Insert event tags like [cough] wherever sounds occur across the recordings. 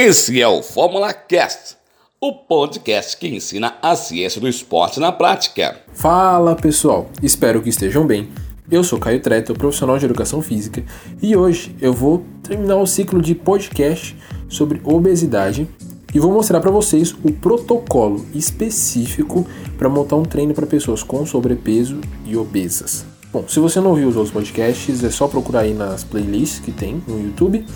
Esse é o Fórmula Cast, o podcast que ensina a ciência do esporte na prática. Fala pessoal, espero que estejam bem. Eu sou Caio Treta, profissional de educação física, e hoje eu vou terminar o ciclo de podcast sobre obesidade e vou mostrar para vocês o protocolo específico para montar um treino para pessoas com sobrepeso e obesas. Bom, se você não ouviu os outros podcasts, é só procurar aí nas playlists que tem no YouTube.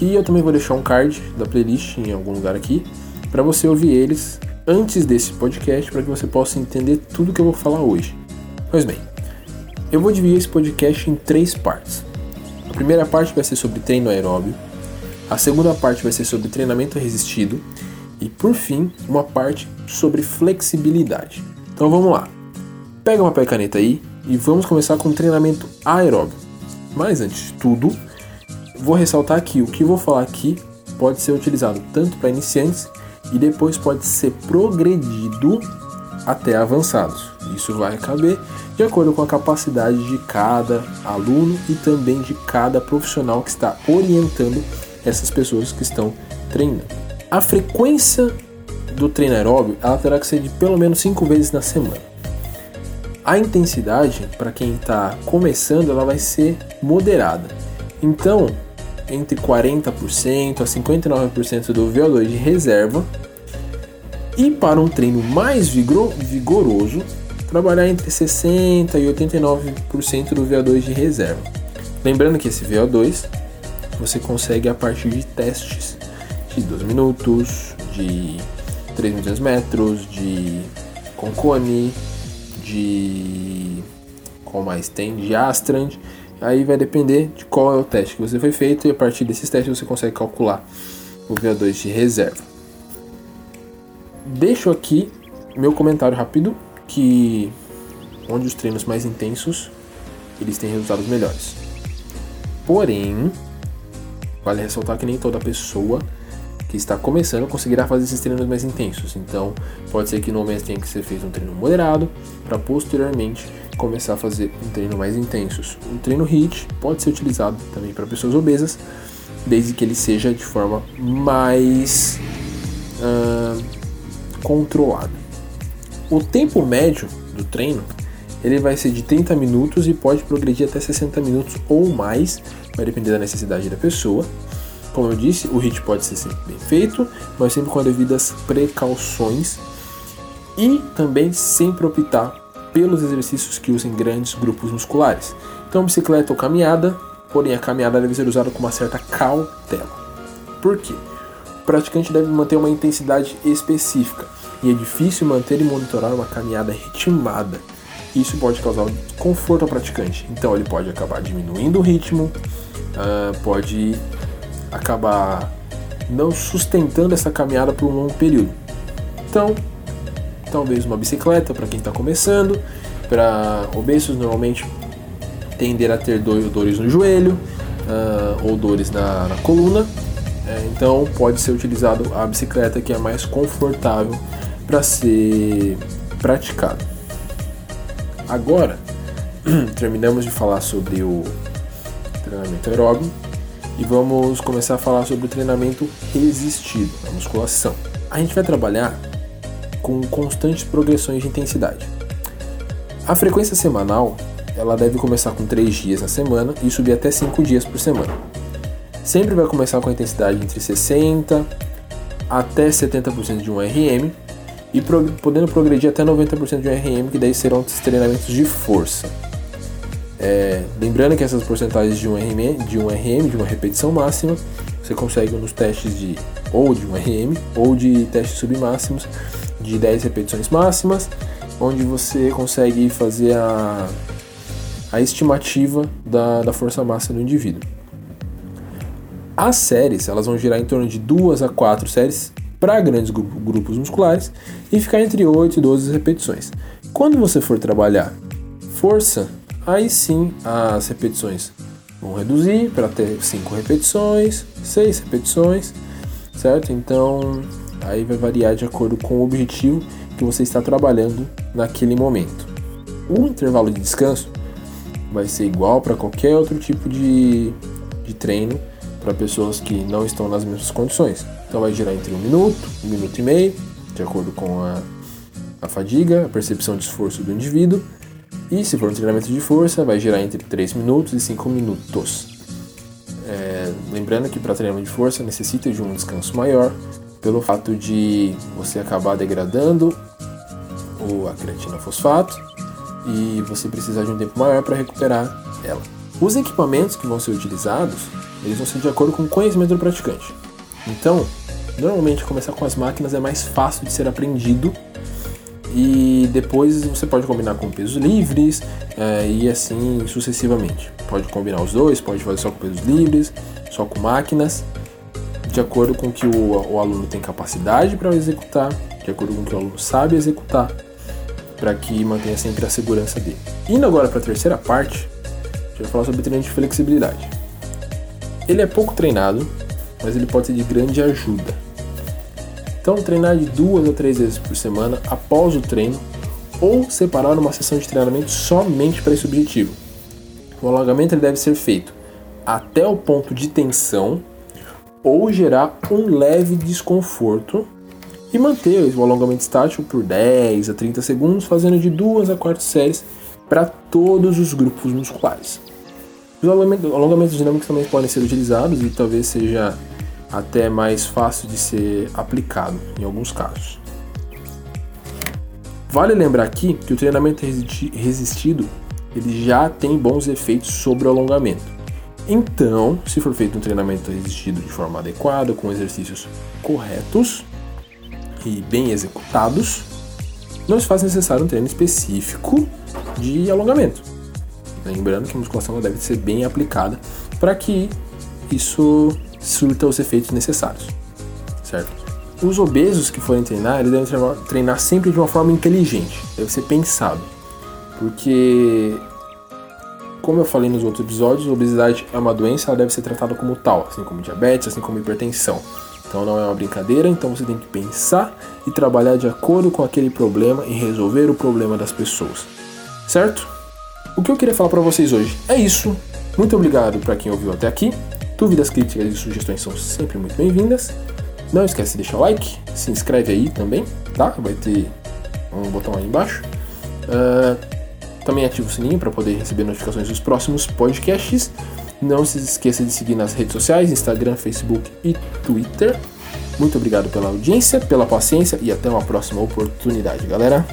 E eu também vou deixar um card da playlist em algum lugar aqui para você ouvir eles antes desse podcast para que você possa entender tudo que eu vou falar hoje. Pois bem, eu vou dividir esse podcast em três partes. A primeira parte vai ser sobre treino aeróbio, a segunda parte vai ser sobre treinamento resistido e por fim, uma parte sobre flexibilidade. Então vamos lá. Pega uma e caneta aí e vamos começar com o treinamento aeróbio. Mas antes de tudo, vou ressaltar que o que vou falar aqui pode ser utilizado tanto para iniciantes e depois pode ser progredido até avançados. Isso vai caber de acordo com a capacidade de cada aluno e também de cada profissional que está orientando essas pessoas que estão treinando. A frequência do treino aeróbio ela terá que ser de pelo menos 5 vezes na semana. A intensidade, para quem está começando, ela vai ser moderada. Então, entre 40% a 59% do VO2 de reserva. E para um treino mais vigoroso, trabalhar entre 60% e 89% do VO2 de reserva. Lembrando que esse VO2 você consegue a partir de testes de 2 minutos, de 3 metros, de Concone, de qual mais tem, de Astrand. Aí vai depender de qual é o teste que você foi feito e a partir desses testes você consegue calcular o VO2 de reserva. Deixo aqui meu comentário rápido que onde os treinos mais intensos eles têm resultados melhores. Porém, vale ressaltar que nem toda pessoa que está começando conseguirá fazer esses treinos mais intensos. Então, pode ser que no momento tenha que ser feito um treino moderado para posteriormente começar a fazer um treino mais intenso. O treino HIIT pode ser utilizado também para pessoas obesas, desde que ele seja de forma mais uh, controlada. O tempo médio do treino ele vai ser de 30 minutos e pode progredir até 60 minutos ou mais, vai depender da necessidade da pessoa. Como eu disse, o HIIT pode ser sempre bem feito, mas sempre com devidas precauções e também sempre optar pelos exercícios que usem grandes grupos musculares. Então, bicicleta ou caminhada, porém a caminhada deve ser usada com uma certa cautela. Por quê? O praticante deve manter uma intensidade específica e é difícil manter e monitorar uma caminhada ritmada. Isso pode causar desconforto ao praticante, então ele pode acabar diminuindo o ritmo, uh, pode acabar não sustentando essa caminhada por um longo período. Então, talvez uma bicicleta para quem está começando, para obesos normalmente tender a ter dores no joelho uh, ou dores na, na coluna, é, então pode ser utilizado a bicicleta que é mais confortável para ser praticado. Agora [clears throat] terminamos de falar sobre o treinamento aeróbico e vamos começar a falar sobre o treinamento resistido, a musculação. A gente vai trabalhar com constantes progressões de intensidade. A frequência semanal ela deve começar com 3 dias na semana e subir até 5 dias por semana. Sempre vai começar com a intensidade entre 60 até 70% de um RM e podendo progredir até 90% de um RM, que daí serão os treinamentos de força. É, lembrando que essas porcentagens de um, RM, de um RM, de uma repetição máxima, você consegue nos testes de ou de um RM ou de testes submáximos de 10 repetições máximas, onde você consegue fazer a, a estimativa da, da força máxima do indivíduo. As séries elas vão girar em torno de 2 a 4 séries para grandes grupos musculares e ficar entre 8 e 12 repetições. Quando você for trabalhar força, aí sim as repetições vão reduzir para ter 5 repetições, 6 repetições, certo? Então aí vai variar de acordo com o objetivo que você está trabalhando naquele momento. O intervalo de descanso vai ser igual para qualquer outro tipo de, de treino para pessoas que não estão nas mesmas condições. Então vai girar entre um minuto, um minuto e meio, de acordo com a, a fadiga, a percepção de esforço do indivíduo. E se for um treinamento de força, vai girar entre 3 minutos e 5 minutos. É, lembrando que para treinamento de força necessita de um descanso maior, pelo fato de você acabar degradando o, a creatina fosfato e você precisar de um tempo maior para recuperar ela. Os equipamentos que vão ser utilizados, eles vão ser de acordo com o conhecimento do praticante. Então, normalmente começar com as máquinas é mais fácil de ser aprendido e depois você pode combinar com pesos livres é, e assim sucessivamente. Pode combinar os dois, pode fazer só com pesos livres, só com máquinas, de acordo com que o, o aluno tem capacidade para executar, de acordo com que o aluno sabe executar, para que mantenha sempre a segurança dele. Indo agora para a terceira parte, a gente vai falar sobre treinamento de flexibilidade. Ele é pouco treinado, mas ele pode ser de grande ajuda. Então, treinar de duas a três vezes por semana após o treino ou separar uma sessão de treinamento somente para esse objetivo. O alongamento deve ser feito até o ponto de tensão ou gerar um leve desconforto e manter o alongamento estático por 10 a 30 segundos, fazendo de duas a quatro séries para todos os grupos musculares. Os alongamentos dinâmicos também podem ser utilizados e talvez seja até mais fácil de ser aplicado em alguns casos. Vale lembrar aqui que o treinamento resistido ele já tem bons efeitos sobre o alongamento. Então, se for feito um treinamento resistido de forma adequada, com exercícios corretos e bem executados, não se faz necessário um treino específico de alongamento. Lembrando que a musculação deve ser bem aplicada para que isso surta os efeitos necessários, certo? Os obesos que forem treinar, eles devem treinar sempre de uma forma inteligente, deve ser pensado, porque como eu falei nos outros episódios, obesidade é uma doença, ela deve ser tratada como tal, assim como diabetes, assim como hipertensão. Então não é uma brincadeira, então você tem que pensar e trabalhar de acordo com aquele problema e resolver o problema das pessoas. Certo? O que eu queria falar para vocês hoje é isso. Muito obrigado para quem ouviu até aqui. Dúvidas, críticas e sugestões são sempre muito bem-vindas. Não esquece de deixar o like, se inscreve aí também, tá? Vai ter um botão aí embaixo. Uh, também ativa o sininho para poder receber notificações dos próximos podcasts. Não se esqueça de seguir nas redes sociais, Instagram, Facebook e Twitter. Muito obrigado pela audiência, pela paciência e até uma próxima oportunidade, galera.